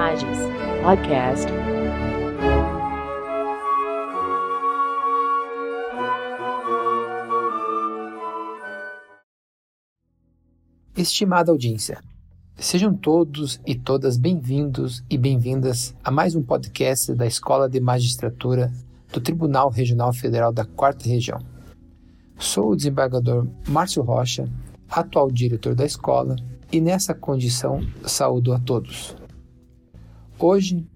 Imagens Podcast. Estimada audiência, sejam todos e todas bem-vindos e bem-vindas a mais um podcast da Escola de Magistratura do Tribunal Regional Federal da Quarta Região. Sou o desembargador Márcio Rocha, atual diretor da escola, e nessa condição saúdo a todos. Hoje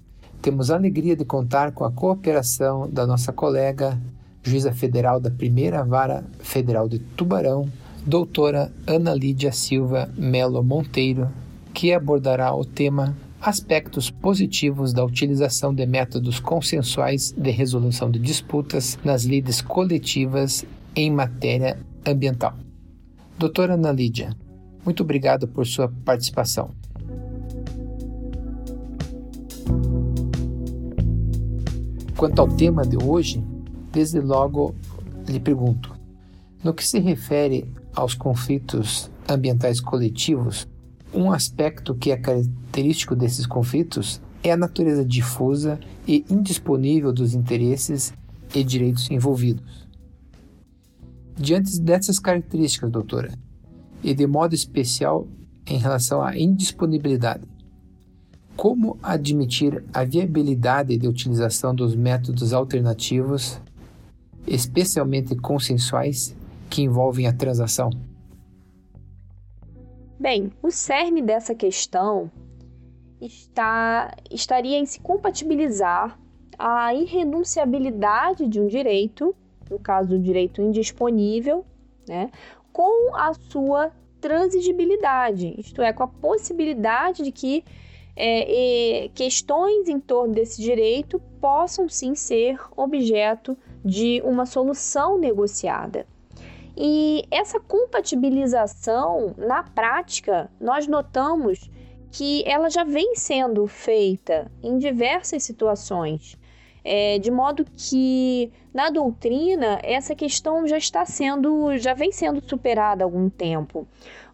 temos a alegria de contar com a cooperação da nossa colega, juíza federal da Primeira Vara Federal de Tubarão, doutora Ana Lídia Silva Melo Monteiro, que abordará o tema Aspectos positivos da utilização de métodos consensuais de resolução de disputas nas lides coletivas em matéria ambiental. Doutora Ana Lídia, muito obrigado por sua participação. Quanto ao tema de hoje, desde logo lhe pergunto: no que se refere aos conflitos ambientais coletivos, um aspecto que é característico desses conflitos é a natureza difusa e indisponível dos interesses e direitos envolvidos. Diante dessas características, doutora, e de modo especial em relação à indisponibilidade. Como admitir a viabilidade de utilização dos métodos alternativos, especialmente consensuais, que envolvem a transação? Bem, o cerne dessa questão está, estaria em se compatibilizar a irrenunciabilidade de um direito, no caso do direito indisponível, né, com a sua transigibilidade, isto é, com a possibilidade de que é, questões em torno desse direito possam sim ser objeto de uma solução negociada. E essa compatibilização, na prática, nós notamos que ela já vem sendo feita em diversas situações. É, de modo que na doutrina essa questão já está sendo, já vem sendo superada há algum tempo.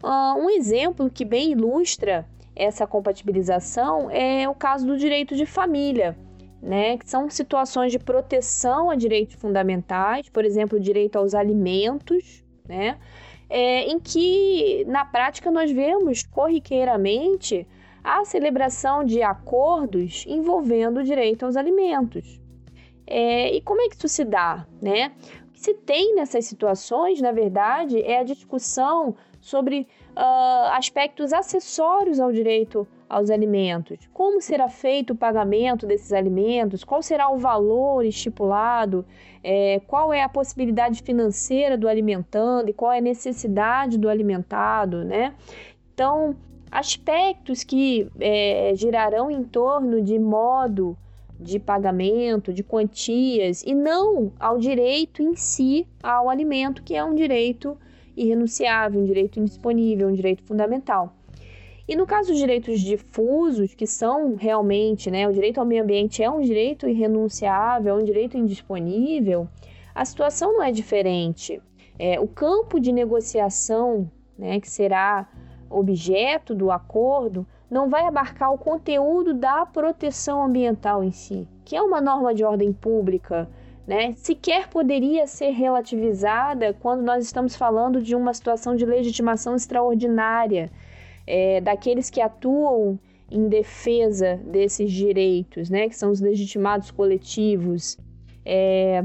Uh, um exemplo que bem ilustra essa compatibilização é o caso do direito de família. Né, que são situações de proteção a direitos fundamentais, por exemplo, o direito aos alimentos, né, é, em que na prática nós vemos corriqueiramente a celebração de acordos envolvendo o direito aos alimentos. É, e como é que isso se dá? Né? O que se tem nessas situações, na verdade, é a discussão sobre uh, aspectos acessórios ao direito aos alimentos. Como será feito o pagamento desses alimentos? Qual será o valor estipulado? É, qual é a possibilidade financeira do alimentando e qual é a necessidade do alimentado, né? Então, aspectos que é, girarão em torno de modo de pagamento, de quantias, e não ao direito em si ao alimento, que é um direito irrenunciável, um direito indisponível, um direito fundamental. E no caso dos direitos difusos, que são realmente, né, o direito ao meio ambiente é um direito irrenunciável, é um direito indisponível, a situação não é diferente. É, o campo de negociação, né, que será objeto do acordo, não vai abarcar o conteúdo da proteção ambiental em si, que é uma norma de ordem pública, né? Sequer poderia ser relativizada quando nós estamos falando de uma situação de legitimação extraordinária é, daqueles que atuam em defesa desses direitos, né? Que são os legitimados coletivos. É,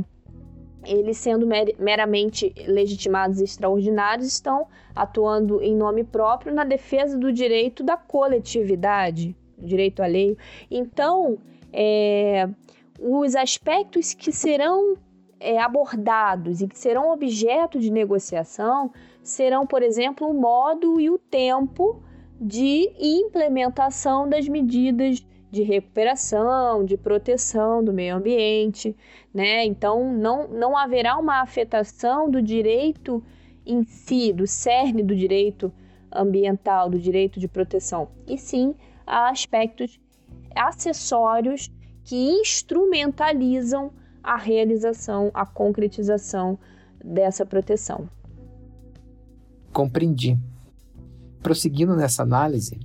eles sendo mer meramente legitimados extraordinários, estão atuando em nome próprio na defesa do direito da coletividade, direito alheio. Então, é, os aspectos que serão é, abordados e que serão objeto de negociação serão, por exemplo, o modo e o tempo de implementação das medidas de recuperação, de proteção do meio ambiente, né? Então não, não haverá uma afetação do direito em si, do cerne do direito ambiental, do direito de proteção, e sim a aspectos acessórios que instrumentalizam a realização, a concretização dessa proteção. Compreendi. Prosseguindo nessa análise,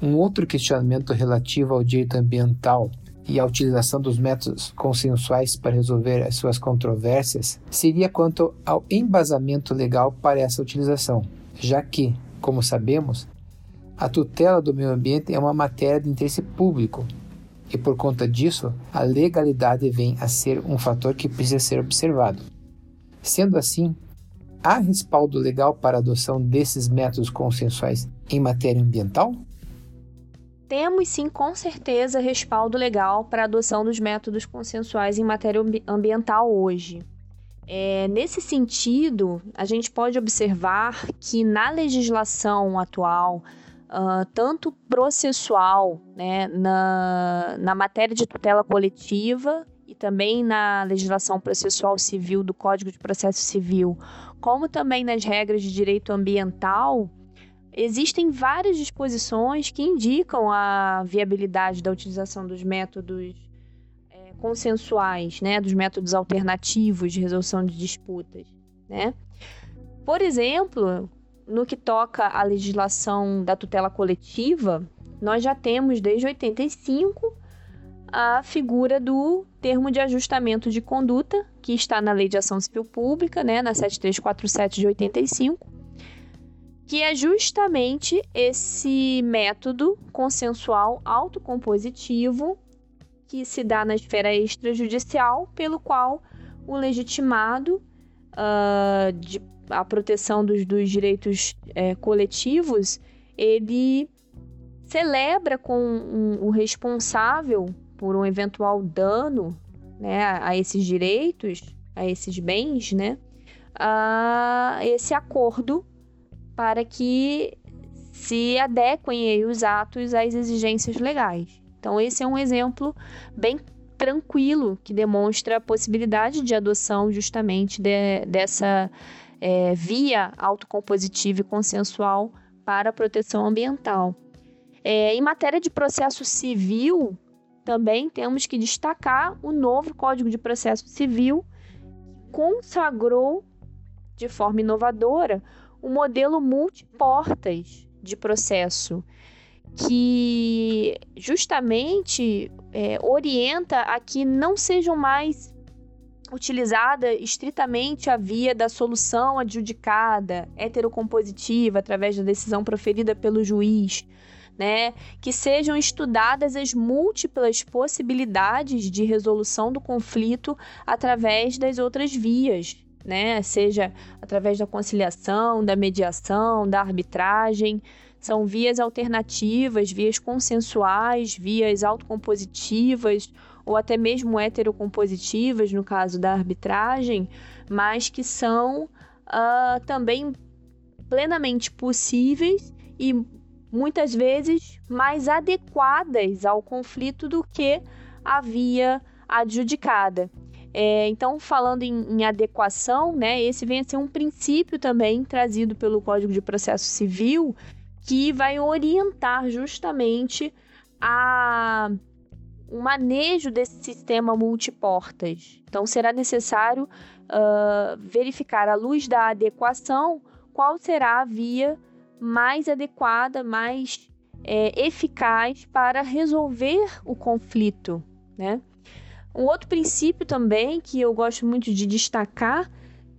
Um outro questionamento relativo ao direito ambiental e à utilização dos métodos consensuais para resolver as suas controvérsias seria quanto ao embasamento legal para essa utilização, já que, como sabemos, a tutela do meio ambiente é uma matéria de interesse público e, por conta disso, a legalidade vem a ser um fator que precisa ser observado. Sendo assim, há respaldo legal para a adoção desses métodos consensuais em matéria ambiental? Temos sim, com certeza, respaldo legal para a adoção dos métodos consensuais em matéria ambiental hoje. É, nesse sentido, a gente pode observar que na legislação atual, uh, tanto processual, né, na, na matéria de tutela coletiva e também na legislação processual civil do Código de Processo Civil, como também nas regras de direito ambiental, existem várias disposições que indicam a viabilidade da utilização dos métodos é, consensuais, né, dos métodos alternativos de resolução de disputas, né? Por exemplo, no que toca à legislação da tutela coletiva, nós já temos desde 85 a figura do termo de ajustamento de conduta, que está na Lei de Ação Civil Pública, né, na 7347 de 85, que é justamente esse método consensual autocompositivo que se dá na esfera extrajudicial, pelo qual o legitimado uh, de a proteção dos, dos direitos é, coletivos, ele celebra com um, o responsável por um eventual dano né, a, a esses direitos, a esses bens, né, a esse acordo para que se adequem os atos às exigências legais. Então, esse é um exemplo bem tranquilo que demonstra a possibilidade de adoção justamente de, dessa é, via autocompositiva e consensual para a proteção ambiental. É, em matéria de processo civil, também temos que destacar o novo Código de Processo Civil, que consagrou de forma inovadora o modelo multiportas de processo, que justamente é, orienta a que não sejam mais utilizada estritamente a via da solução adjudicada, heterocompositiva, através da decisão proferida pelo juiz, né? Que sejam estudadas as múltiplas possibilidades de resolução do conflito através das outras vias, né? Seja através da conciliação, da mediação, da arbitragem. São vias alternativas, vias consensuais, vias autocompositivas ou até mesmo heterocompositivas, no caso da arbitragem, mas que são uh, também plenamente possíveis e muitas vezes mais adequadas ao conflito do que a via adjudicada. É, então, falando em, em, adequação, né, esse vem a ser um princípio também trazido pelo Código de Processo Civil que vai orientar justamente a um manejo desse sistema multiportas. Então, será necessário uh, verificar, à luz da adequação, qual será a via mais adequada, mais é, eficaz para resolver o conflito. Né? Um outro princípio também que eu gosto muito de destacar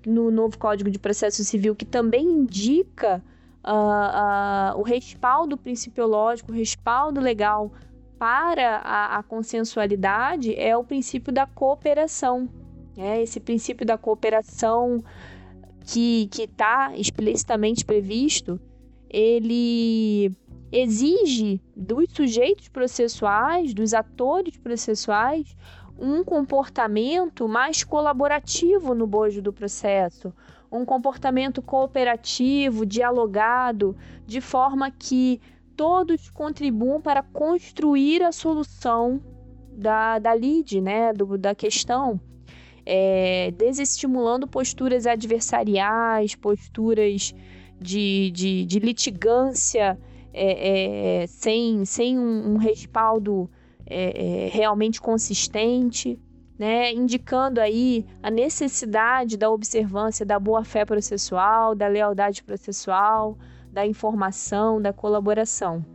no novo Código de Processo Civil, que também indica uh, uh, o respaldo principiológico, o respaldo legal para a, a consensualidade é o princípio da cooperação. É esse princípio da cooperação que está explicitamente previsto, ele exige dos sujeitos processuais, dos atores processuais, um comportamento mais colaborativo no bojo do processo, um comportamento cooperativo, dialogado, de forma que todos contribuam para construir a solução da, da lead, né, do, da questão, é, desestimulando posturas adversariais, posturas de, de, de litigância é, é, sem, sem um, um respaldo é, é, realmente consistente. Né, indicando aí a necessidade da observância da boa-fé processual, da lealdade processual, da informação, da colaboração.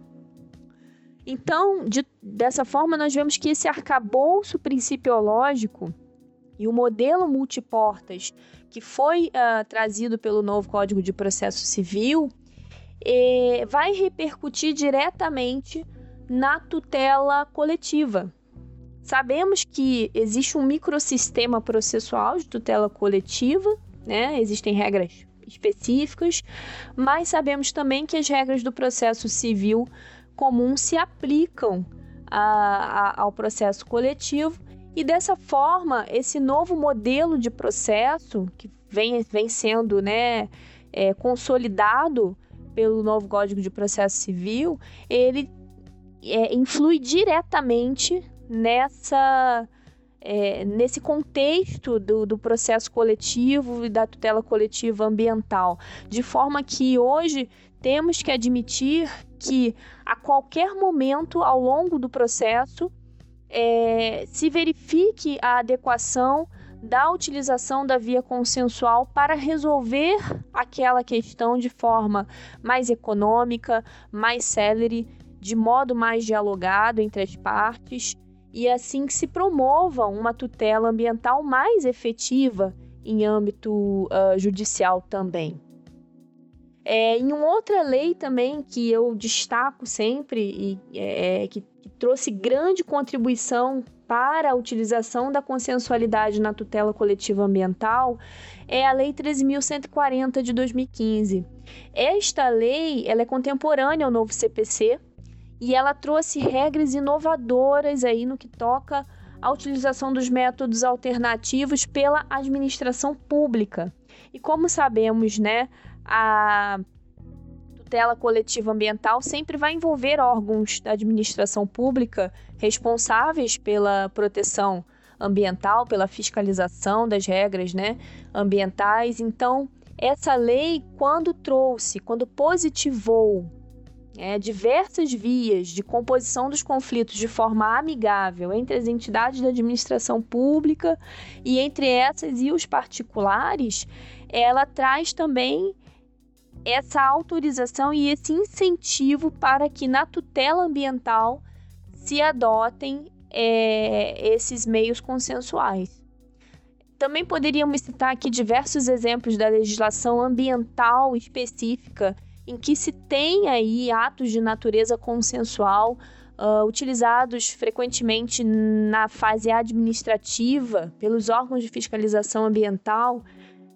Então, de, dessa forma, nós vemos que esse arcabouço principiológico e o modelo multiportas que foi uh, trazido pelo novo Código de Processo Civil eh, vai repercutir diretamente na tutela coletiva. Sabemos que existe um microsistema processual de tutela coletiva, né? existem regras específicas, mas sabemos também que as regras do processo civil comum se aplicam a, a, ao processo coletivo e dessa forma esse novo modelo de processo que vem, vem sendo né, é, consolidado pelo novo Código de Processo Civil, ele é, influi diretamente nessa é, nesse contexto do, do, processo coletivo e da tutela coletiva ambiental, de forma que hoje temos que admitir que a qualquer momento ao longo do processo é, se verifique a adequação da utilização da via consensual para resolver aquela questão de forma mais econômica, mais célere, de modo mais dialogado entre as partes e assim que se promova uma tutela ambiental mais efetiva em âmbito uh, judicial também. É, em uma outra lei também que eu destaco sempre e é, que, que trouxe grande contribuição para a utilização da consensualidade na tutela coletiva ambiental é a Lei 13.140 de 2015. Esta lei ela é contemporânea ao novo CPC, e ela trouxe regras inovadoras aí no que toca à utilização dos métodos alternativos pela administração pública. E como sabemos, né, a tutela coletiva ambiental sempre vai envolver órgãos da administração pública responsáveis pela proteção ambiental, pela fiscalização das regras, né, ambientais. Então, essa lei, quando trouxe, quando positivou é, diversas vias de composição dos conflitos de forma amigável entre as entidades da administração pública e entre essas e os particulares, ela traz também essa autorização e esse incentivo para que na tutela ambiental se adotem é, esses meios consensuais. Também poderíamos citar aqui diversos exemplos da legislação ambiental específica em que se tem aí atos de natureza consensual uh, utilizados frequentemente na fase administrativa pelos órgãos de fiscalização ambiental.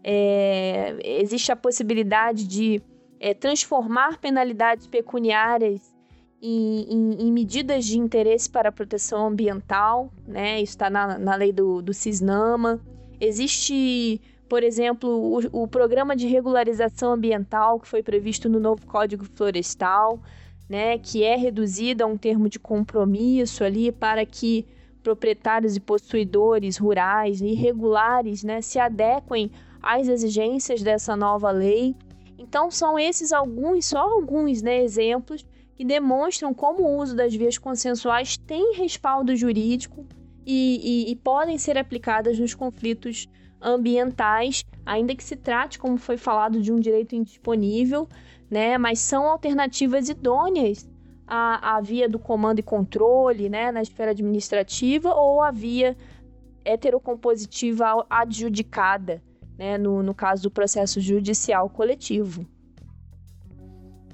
É, existe a possibilidade de é, transformar penalidades pecuniárias em, em, em, medidas de interesse para a proteção ambiental, né? Isso está na, na lei do, do CISNAMA. Existe por exemplo, o, o, programa de regularização ambiental que foi previsto no novo Código Florestal, né, que é reduzido a um termo de compromisso ali para que proprietários e possuidores rurais irregulares né, se adequem às exigências dessa nova lei. Então, são esses alguns, só alguns né, exemplos que demonstram como o uso das vias consensuais tem respaldo jurídico e, e, e podem ser aplicadas nos conflitos ambientais, ainda que se trate, como foi falado, de um direito indisponível, né? Mas são alternativas idôneas à, à via do comando e controle, né? Na esfera administrativa ou a via heterocompositiva adjudicada, né? No, no caso do processo judicial coletivo.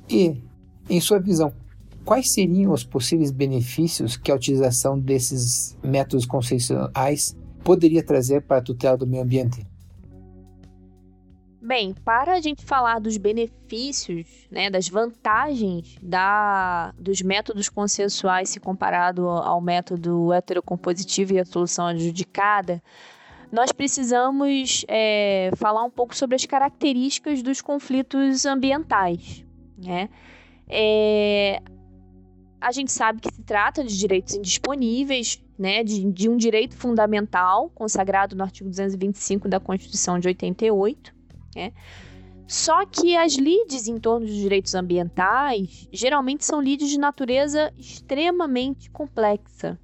E, em sua visão, quais seriam os possíveis benefícios que a utilização desses métodos conceituais poderia trazer para a tutela do meio ambiente? Bem, para a gente falar dos benefícios, né, das vantagens da, dos métodos consensuais se comparado ao método heterocompositivo e a solução adjudicada, nós precisamos é, falar um pouco sobre as características dos conflitos ambientais. Né? É, a gente sabe que se trata de direitos indisponíveis, né, de, de um direito fundamental consagrado no artigo 225 da Constituição de 88. Né? Só que as lides em torno dos direitos ambientais geralmente são lides de natureza extremamente complexa,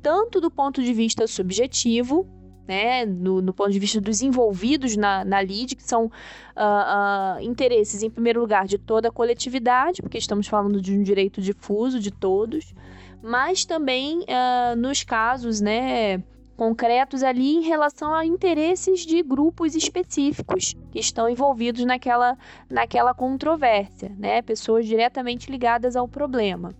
tanto do ponto de vista subjetivo, né, no, no, ponto de vista dos envolvidos na, na LID, que são uh, uh, interesses, em primeiro lugar, de toda a coletividade, porque estamos falando de um direito difuso de todos, mas também uh, nos casos né, concretos ali em relação a interesses de grupos específicos que estão envolvidos naquela, naquela controvérsia, né, pessoas diretamente ligadas ao problema.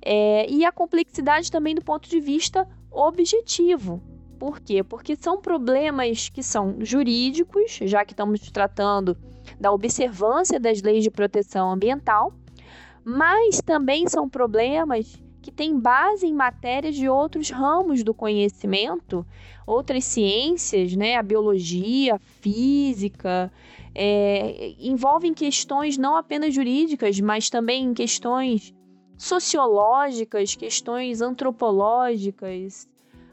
É, e a complexidade também do ponto de vista objetivo, por quê? Porque são problemas que são jurídicos, já que estamos tratando da observância das leis de proteção ambiental, mas também são problemas que têm base em matérias de outros ramos do conhecimento, outras ciências, né? A biologia, a física, é, envolvem questões não apenas jurídicas, mas também questões sociológicas, questões antropológicas,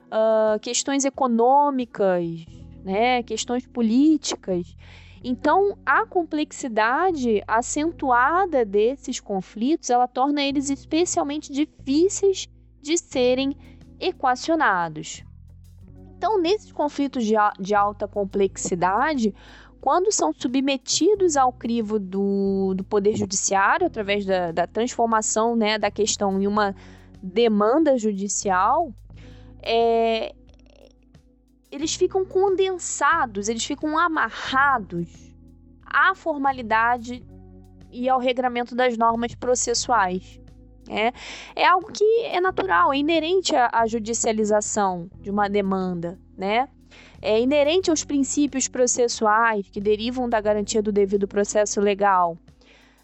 uh, questões econômicas, né, questões políticas. Então, a complexidade acentuada desses conflitos, ela torna eles especialmente difíceis de serem equacionados. Então, nesses conflitos de, de alta complexidade, quando são submetidos ao crivo do, do Poder Judiciário, através da, da transformação né, da questão em uma demanda judicial, é, eles ficam condensados, eles ficam amarrados à formalidade e ao regramento das normas processuais. É, é algo que é natural, é inerente à, à judicialização de uma demanda, né? É inerente aos princípios processuais que derivam da garantia do devido processo legal.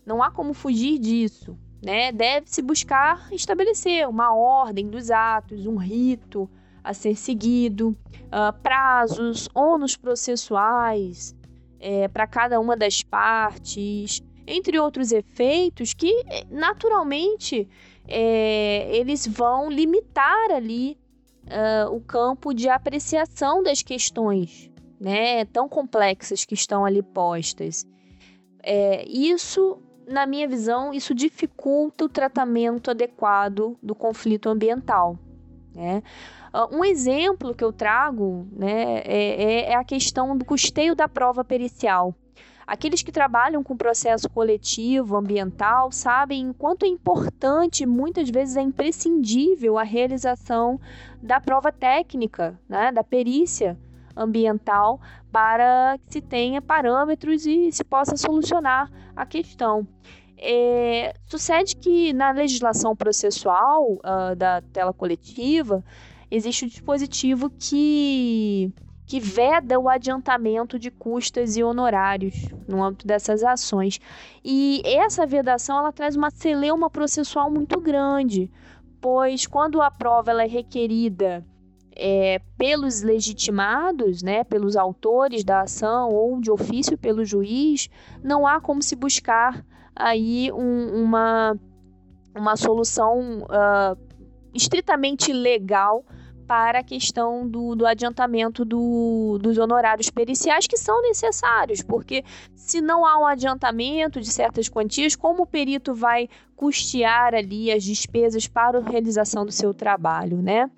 Não há como fugir disso né, deve-se buscar estabelecer uma ordem dos atos, um rito a ser seguido, uh, prazos, ônus processuais é, para cada uma das partes, entre outros efeitos que naturalmente é, eles vão limitar ali uh, o campo de apreciação das questões né, tão complexas que estão ali postas. É, isso na minha visão, isso dificulta o tratamento adequado do conflito ambiental. Né? Um exemplo que eu trago né, é, é, é a questão do custeio da prova pericial. Aqueles que trabalham com processo coletivo ambiental sabem o quanto é importante, muitas vezes é imprescindível, a realização da prova técnica, né, da perícia ambiental para que se tenha parâmetros e se possa solucionar a questão. É, sucede que na legislação processual uh, da tela coletiva existe um dispositivo que, que veda o adiantamento de custas e honorários no âmbito dessas ações. E essa vedação ela traz uma celeuma processual muito grande, pois quando a prova ela é requerida é, pelos legitimados, né, pelos autores da ação ou de ofício pelo juiz, não há como se buscar aí um, uma, uma solução uh, estritamente legal para a questão do, do adiantamento do, dos honorários periciais que são necessários, porque se não há um adiantamento de certas quantias, como o perito vai custear ali as despesas para a realização do seu trabalho, né?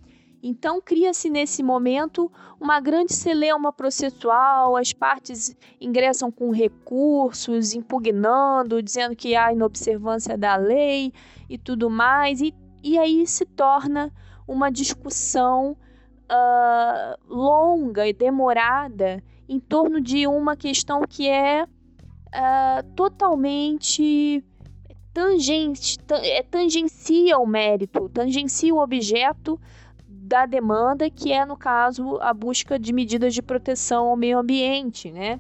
Então, cria-se nesse momento uma grande celeuma processual, as partes ingressam com recursos, impugnando, dizendo que há inobservância da lei e tudo mais, e, e aí se torna uma discussão uh, longa e demorada em torno de uma questão que é uh, totalmente tangente, é, tangencia o mérito, tangencia o objeto da demanda, que é, no caso, a busca de medidas de proteção ao meio ambiente, né?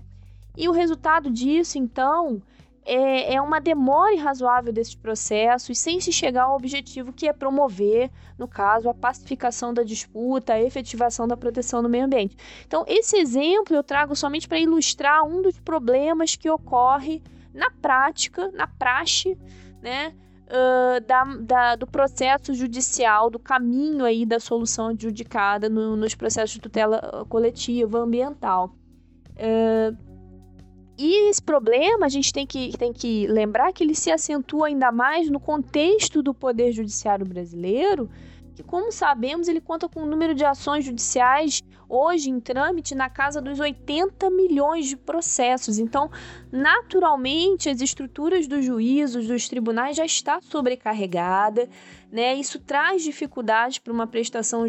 E o resultado disso, então, é, é uma demora irrazoável desses processos, sem se chegar ao objetivo que é promover, no caso, a pacificação da disputa, a efetivação da proteção do meio ambiente. Então, esse exemplo eu trago somente para ilustrar um dos problemas que ocorre na prática, na praxe, né? uh, da, da, do processo judicial, do caminho aí da solução adjudicada no, nos processos de tutela coletiva ambiental. Uh, e esse problema a gente tem que, tem que lembrar que ele se acentua ainda mais no contexto do Poder Judiciário brasileiro, que, como sabemos, ele conta com um número de ações judiciais hoje em trâmite na casa dos 80 milhões de processos. Então, naturalmente, as estruturas dos juízos, dos tribunais já está sobrecarregada, né? Isso traz dificuldades para uma prestação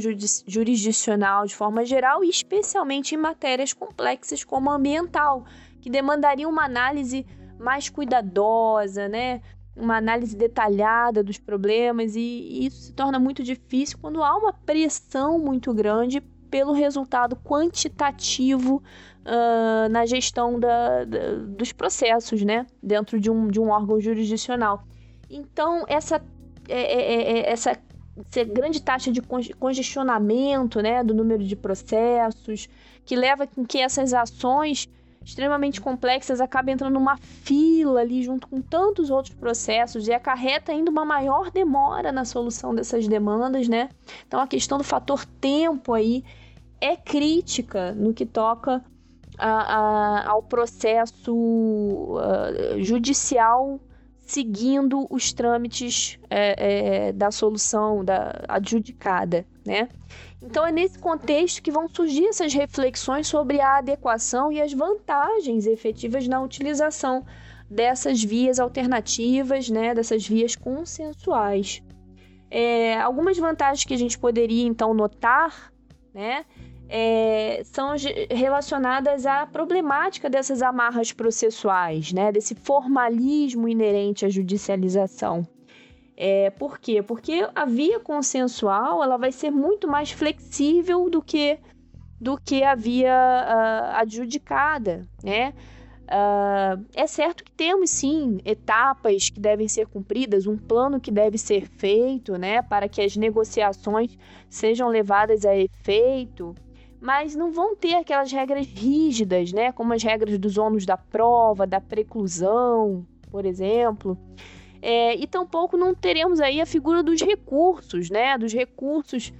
jurisdicional de forma geral e especialmente em matérias complexas como a ambiental, que demandaria uma análise mais cuidadosa, né? uma análise detalhada dos problemas, e isso se torna muito difícil quando há uma pressão muito grande pelo resultado quantitativo uh, na gestão da, da, dos processos, né, dentro de um, de um órgão jurisdicional. Então, essa, é, é, é, é essa, essa grande taxa de congestionamento né, do número de processos, que leva com que essas ações extremamente complexas acaba entrando numa fila ali junto com tantos outros processos e acarreta ainda uma maior demora na solução dessas demandas, né? Então a questão do fator tempo aí é crítica no que toca a, a, ao processo uh, judicial seguindo os trâmites é, é, da solução da adjudicada, né? Então é nesse contexto que vão surgir essas reflexões sobre a adequação e as vantagens efetivas na utilização dessas vias alternativas, né? Dessas vias consensuais. É, algumas vantagens que a gente poderia então notar, né? é, são relacionadas à problemática dessas amarras processuais, né, desse formalismo inerente à judicialização. É, por quê? Porque a via consensual ela vai ser muito mais flexível do que, do que a via uh, adjudicada, né? Uh, é certo que temos sim etapas que devem ser cumpridas, um plano que deve ser feito, né, para que as negociações sejam levadas a efeito mas não vão ter aquelas regras rígidas, né? Como as regras dos ônus da prova, da preclusão, por exemplo. É, e tampouco não teremos aí a figura dos recursos, né? Dos recursos,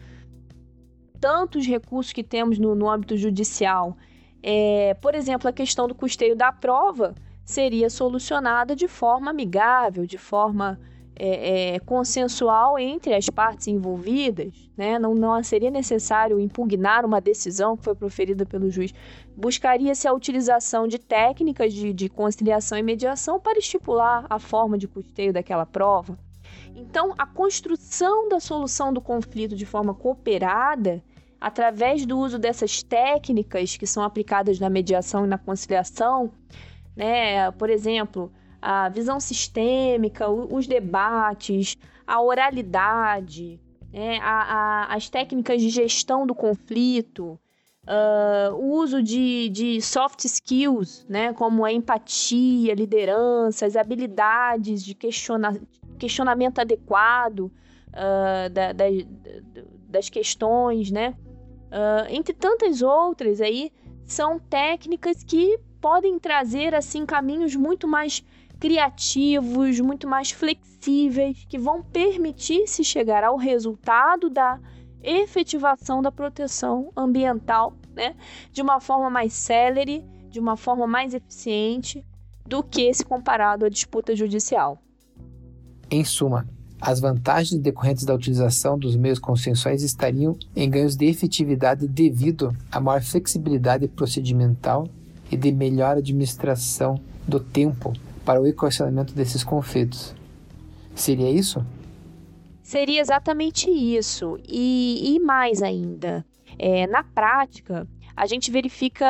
tantos recursos que temos no, no âmbito judicial. É, por exemplo, a questão do custeio da prova seria solucionada de forma amigável, de forma é, é, consensual entre as partes envolvidas, né? não, não seria necessário impugnar uma decisão que foi proferida pelo juiz. Buscaria-se a utilização de técnicas de, de conciliação e mediação para estipular a forma de custeio daquela prova. Então, a construção da solução do conflito de forma cooperada, através do uso dessas técnicas que são aplicadas na mediação e na conciliação, né? por exemplo, a visão sistêmica, os debates, a oralidade, né, a, a, as técnicas de gestão do conflito, uh, o uso de, de soft skills, né, como a empatia, liderança, as habilidades de questiona, questionamento adequado uh, da, da, das questões, né, uh, entre tantas outras aí, são técnicas que podem trazer assim caminhos muito mais criativos, muito mais flexíveis, que vão permitir se chegar ao resultado da efetivação da proteção ambiental, né, de uma forma mais célere, de uma forma mais eficiente do que se comparado à disputa judicial. Em suma, as vantagens decorrentes da utilização dos meios consensuais estariam em ganhos de efetividade devido à maior flexibilidade procedimental e de melhor administração do tempo para o equacionamento desses conflitos. Seria isso? Seria exatamente isso. E, e mais ainda, é, na prática, a gente verifica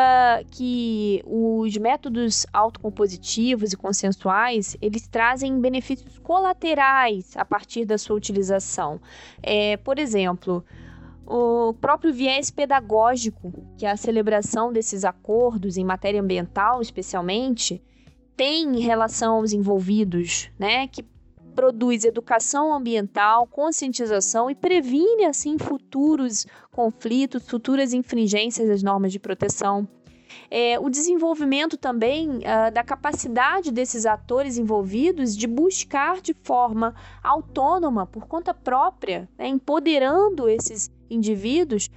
que os métodos autocompositivos e consensuais eles trazem benefícios colaterais a partir da sua utilização. É, por exemplo, o próprio viés pedagógico, que é a celebração desses acordos em matéria ambiental, especialmente, tem em relação aos envolvidos, né, que produz educação ambiental, conscientização e previne assim futuros conflitos, futuras infringências das normas de proteção. É, o desenvolvimento também uh, da capacidade desses atores envolvidos de buscar de forma autônoma, por conta própria, né, empoderando esses indivíduos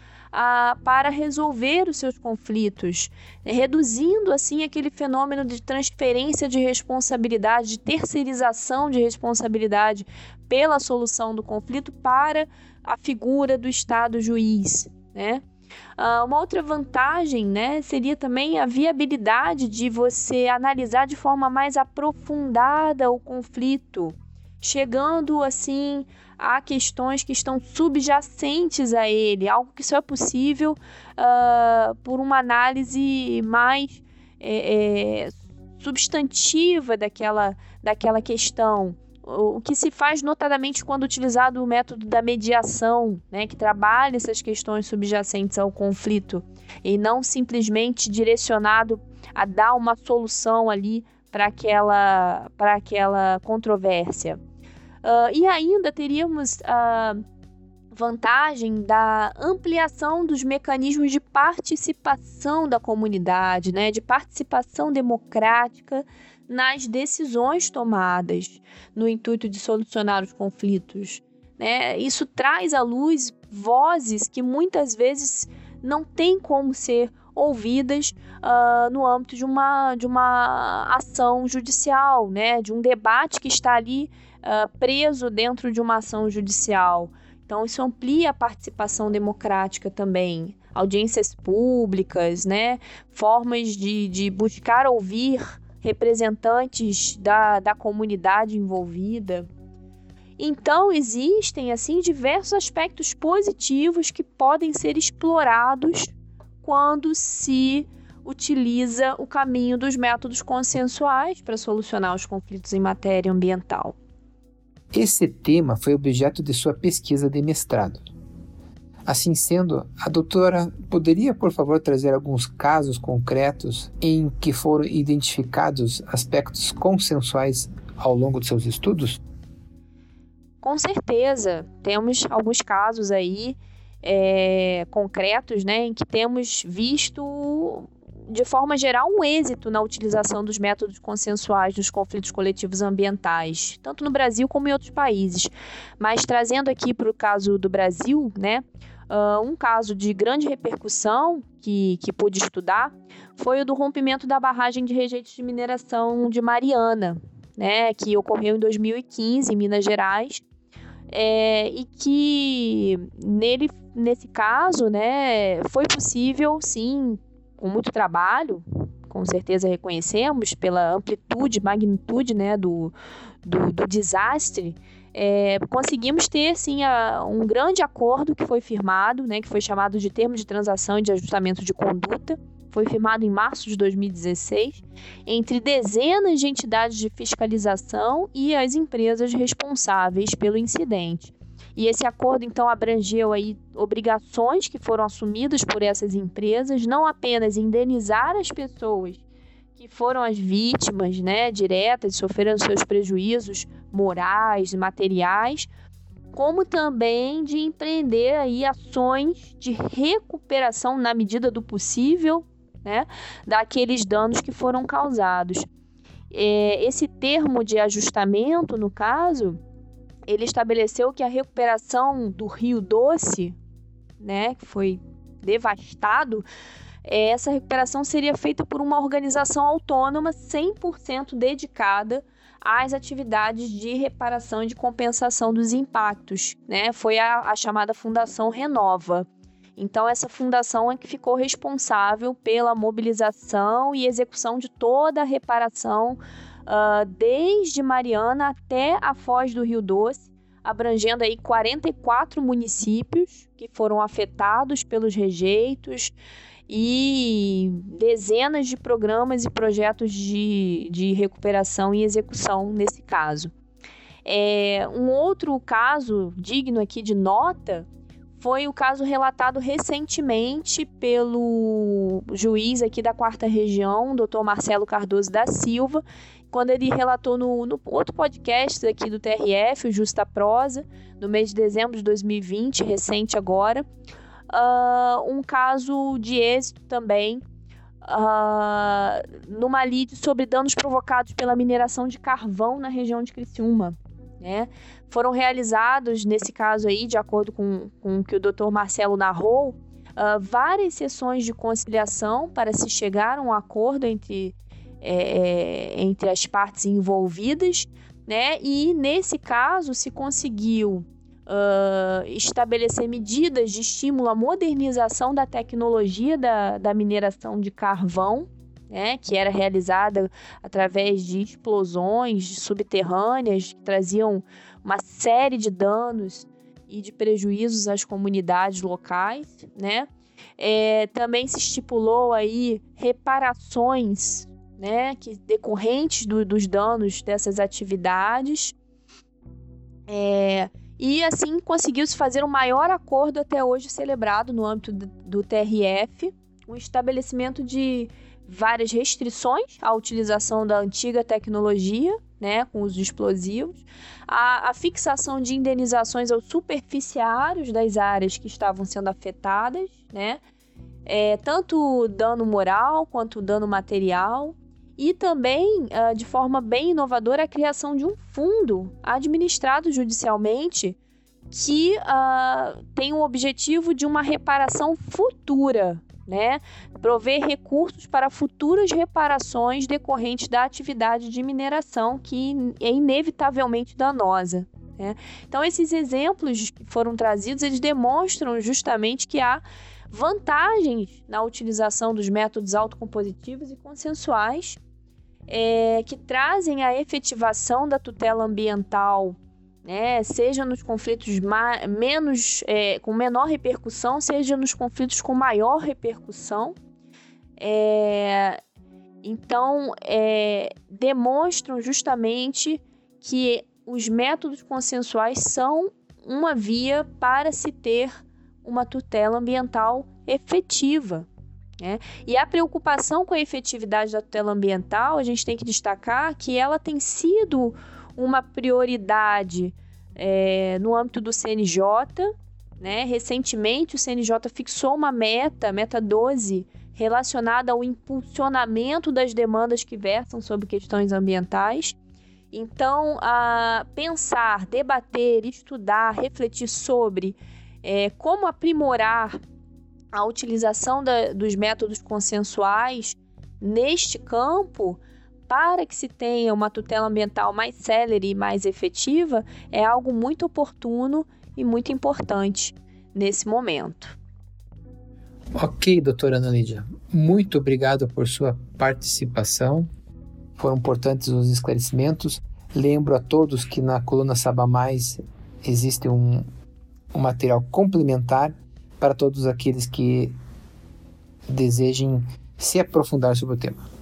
para resolver os seus conflitos, reduzindo assim aquele fenômeno de transferência de responsabilidade, de terceirização de responsabilidade pela solução do conflito para a figura do Estado juiz, né? Uh, uma outra vantagem né, seria também a viabilidade de você analisar de forma mais aprofundada o conflito, chegando assim a questões que estão subjacentes a ele, algo que só é possível uh, por uma análise mais é, é, substantiva daquela, daquela questão. O que se faz notadamente quando utilizado o método da mediação, né, que trabalha essas questões subjacentes ao conflito e não simplesmente direcionado a dar uma solução ali para aquela, aquela controvérsia. Uh, e ainda teríamos a vantagem da ampliação dos mecanismos de participação da comunidade, né, de participação democrática nas decisões tomadas no intuito de solucionar os conflitos. Né? Isso traz à luz vozes que muitas vezes não têm como ser ouvidas uh, no âmbito de uma, de uma ação judicial, né? de um debate que está ali uh, preso dentro de uma ação judicial. Então, isso amplia a participação democrática também, audiências públicas, né? formas de, de buscar ouvir representantes da, da comunidade envolvida. Então, existem assim diversos aspectos positivos que podem ser explorados quando se utiliza o caminho dos métodos consensuais para solucionar os conflitos em matéria ambiental. Esse tema foi objeto de sua pesquisa de mestrado. Assim sendo, a doutora poderia, por favor, trazer alguns casos concretos em que foram identificados aspectos consensuais ao longo de seus estudos? Com certeza, temos alguns casos aí é, concretos, né, em que temos visto de forma geral, um êxito na utilização dos métodos consensuais nos conflitos coletivos ambientais, tanto no Brasil como em outros países. Mas trazendo aqui para o caso do Brasil, né, Uh, um caso de grande repercussão que, que pude estudar foi o do rompimento da barragem de rejeitos de mineração de Mariana, né, que ocorreu em 2015 em Minas Gerais, é, e que nele, nesse caso, né, foi possível, sim, com muito trabalho, com certeza reconhecemos pela amplitude, magnitude, né, do, do, do desastre, é, conseguimos ter sim a, um grande acordo que foi firmado, né, que foi chamado de termo de transação e de ajustamento de conduta, foi firmado em março de 2016, entre dezenas de entidades de fiscalização e as empresas responsáveis pelo incidente. E esse acordo então abrangeu aí obrigações que foram assumidas por essas empresas, não apenas indenizar as pessoas que foram as vítimas, né, diretas, sofreram seus prejuízos morais e materiais, como também de empreender aí ações de recuperação na medida do possível, né, daqueles danos que foram causados. É, esse termo de ajustamento, no caso, ele estabeleceu que a recuperação do Rio Doce, né, que foi devastado, é, essa recuperação seria feita por uma organização autônoma 100% dedicada às atividades de reparação e de compensação dos impactos. Né? Foi a, a chamada Fundação Renova. Então, essa fundação é que ficou responsável pela mobilização e execução de toda a reparação, uh, desde Mariana até a foz do Rio Doce, abrangendo aí 44 municípios que foram afetados pelos rejeitos e dezenas de programas e projetos de, de recuperação e execução nesse caso. É, um outro caso digno aqui de nota foi o caso relatado recentemente pelo juiz aqui da quarta região, Dr. Marcelo Cardoso da Silva, quando ele relatou no, no outro podcast aqui do TRF, o Justa Prosa, no mês de dezembro de 2020, recente agora, uh, um caso de êxito também uh, numa lide sobre danos provocados pela mineração de carvão na região de Criciúma. Né? Foram realizados, nesse caso aí, de acordo com, com o que o Dr. Marcelo narrou, uh, várias sessões de conciliação para se chegar a um acordo entre, é, é entre as partes envolvidas, né? E nesse caso se conseguiu uh, estabelecer medidas de estímulo à modernização da tecnologia da, da mineração de carvão, né, que era realizada através de explosões subterrâneas que traziam uma série de danos e de prejuízos às comunidades locais, né? É, também se estipulou aí reparações, né, que decorrentes do, dos danos dessas atividades. É, e assim conseguiu-se fazer o maior acordo até hoje celebrado no âmbito do, TRF, o estabelecimento de várias restrições à utilização da antiga tecnologia, né, com os explosivos, a, a, fixação de indenizações aos superficiários das áreas que estavam sendo afetadas, né, é, tanto dano moral quanto dano material, e também, uh, de forma bem inovadora, a criação de um fundo administrado judicialmente que uh, tem o objetivo de uma reparação futura né? Prover recursos para futuras reparações decorrentes da atividade de mineração que é inevitavelmente danosa. Né? Então, esses exemplos que foram trazidos, eles demonstram justamente que há vantagens na utilização dos métodos autocompositivos e consensuais é, que trazem a efetivação da tutela ambiental né? Seja nos conflitos menos é, com menor repercussão, seja nos conflitos com maior repercussão. É, então, é, demonstram justamente que os métodos consensuais são uma via para se ter uma tutela ambiental efetiva. Né? E a preocupação com a efetividade da tutela ambiental, a gente tem que destacar que ela tem sido uma prioridade é, no âmbito do CNJ. Né? Recentemente, o CNJ fixou uma meta, meta 12, relacionada ao impulsionamento das demandas que versam sobre questões ambientais. Então, a pensar, debater, estudar, refletir sobre é, como aprimorar a utilização da, dos métodos consensuais neste campo para que se tenha uma tutela ambiental mais célere e mais efetiva é algo muito oportuno e muito importante nesse momento. Ok, doutora Ana Lídia, muito obrigado por sua participação. Foram importantes os esclarecimentos. Lembro a todos que na coluna Saba Mais existe um, um material complementar para todos aqueles que desejem se aprofundar sobre o tema.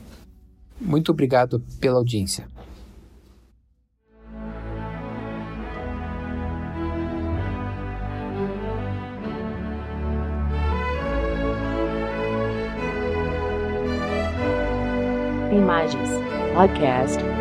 Muito obrigado pela audiência. Imagens Podcast